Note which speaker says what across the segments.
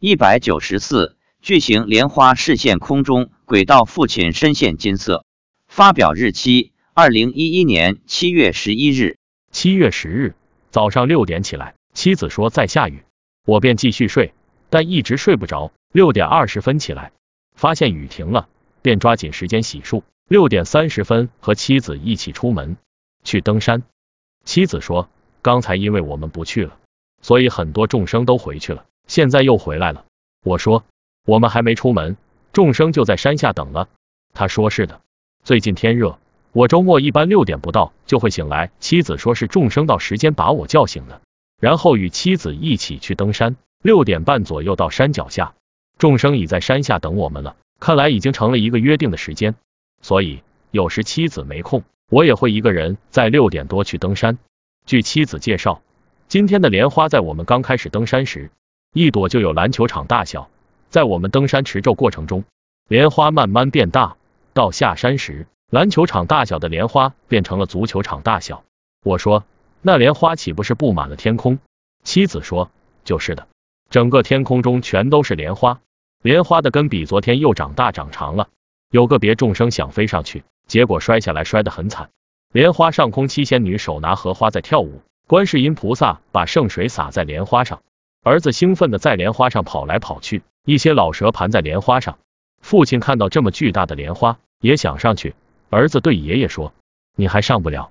Speaker 1: 一百九十四，巨型莲花视线空中，轨道父亲深陷金色。发表日期：二零一一年七月十一日。
Speaker 2: 七月十日早上六点起来，妻子说在下雨，我便继续睡，但一直睡不着。六点二十分起来，发现雨停了，便抓紧时间洗漱。六点三十分和妻子一起出门去登山。妻子说，刚才因为我们不去了，所以很多众生都回去了。现在又回来了，我说我们还没出门，众生就在山下等了。他说是的，最近天热，我周末一般六点不到就会醒来。妻子说是众生到时间把我叫醒的，然后与妻子一起去登山。六点半左右到山脚下，众生已在山下等我们了，看来已经成了一个约定的时间。所以有时妻子没空，我也会一个人在六点多去登山。据妻子介绍，今天的莲花在我们刚开始登山时。一朵就有篮球场大小，在我们登山持咒过程中，莲花慢慢变大，到下山时，篮球场大小的莲花变成了足球场大小。我说，那莲花岂不是布满了天空？妻子说，就是的，整个天空中全都是莲花，莲花的根比昨天又长大长长了。有个别众生想飞上去，结果摔下来，摔得很惨。莲花上空，七仙女手拿荷花在跳舞，观世音菩萨把圣水洒在莲花上。儿子兴奋的在莲花上跑来跑去，一些老蛇盘在莲花上。父亲看到这么巨大的莲花，也想上去。儿子对爷爷说：“你还上不了。”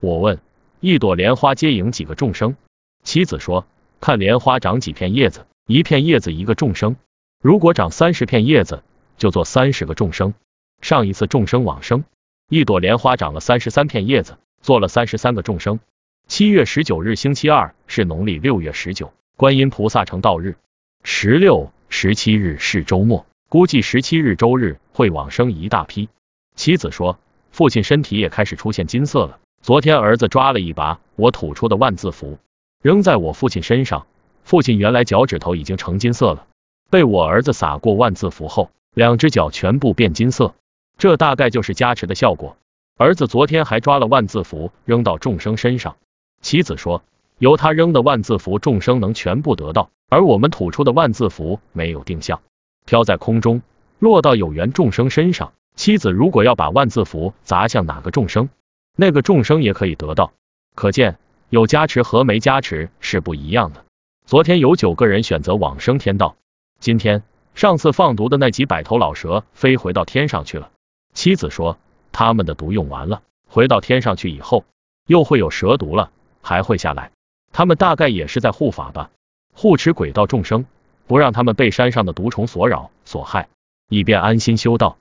Speaker 2: 我问：“一朵莲花接引几个众生？”妻子说：“看莲花长几片叶子，一片叶子一个众生。如果长三十片叶子，就做三十个众生。上一次众生往生，一朵莲花长了三十三片叶子，做了三十三个众生。七月十九日星期二是农历六月十九。”观音菩萨成道日，十六、十七日是周末，估计十七日周日会往生一大批。妻子说，父亲身体也开始出现金色了。昨天儿子抓了一把我吐出的万字符，扔在我父亲身上，父亲原来脚趾头已经成金色了，被我儿子撒过万字符后，两只脚全部变金色，这大概就是加持的效果。儿子昨天还抓了万字符扔到众生身上，妻子说。由他扔的万字符，众生能全部得到；而我们吐出的万字符没有定向，飘在空中，落到有缘众生身上。妻子如果要把万字符砸向哪个众生，那个众生也可以得到。可见有加持和没加持是不一样的。昨天有九个人选择往生天道，今天上次放毒的那几百头老蛇飞回到天上去了。妻子说，他们的毒用完了，回到天上去以后，又会有蛇毒了，还会下来。他们大概也是在护法吧，护持鬼道众生，不让他们被山上的毒虫所扰所害，以便安心修道。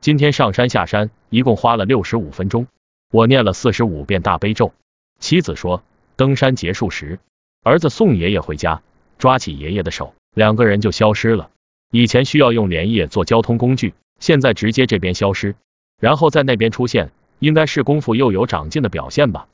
Speaker 2: 今天上山下山一共花了六十五分钟，我念了四十五遍大悲咒。妻子说，登山结束时，儿子送爷爷回家，抓起爷爷的手，两个人就消失了。以前需要用莲叶做交通工具，现在直接这边消失，然后在那边出现，应该是功夫又有长进的表现吧。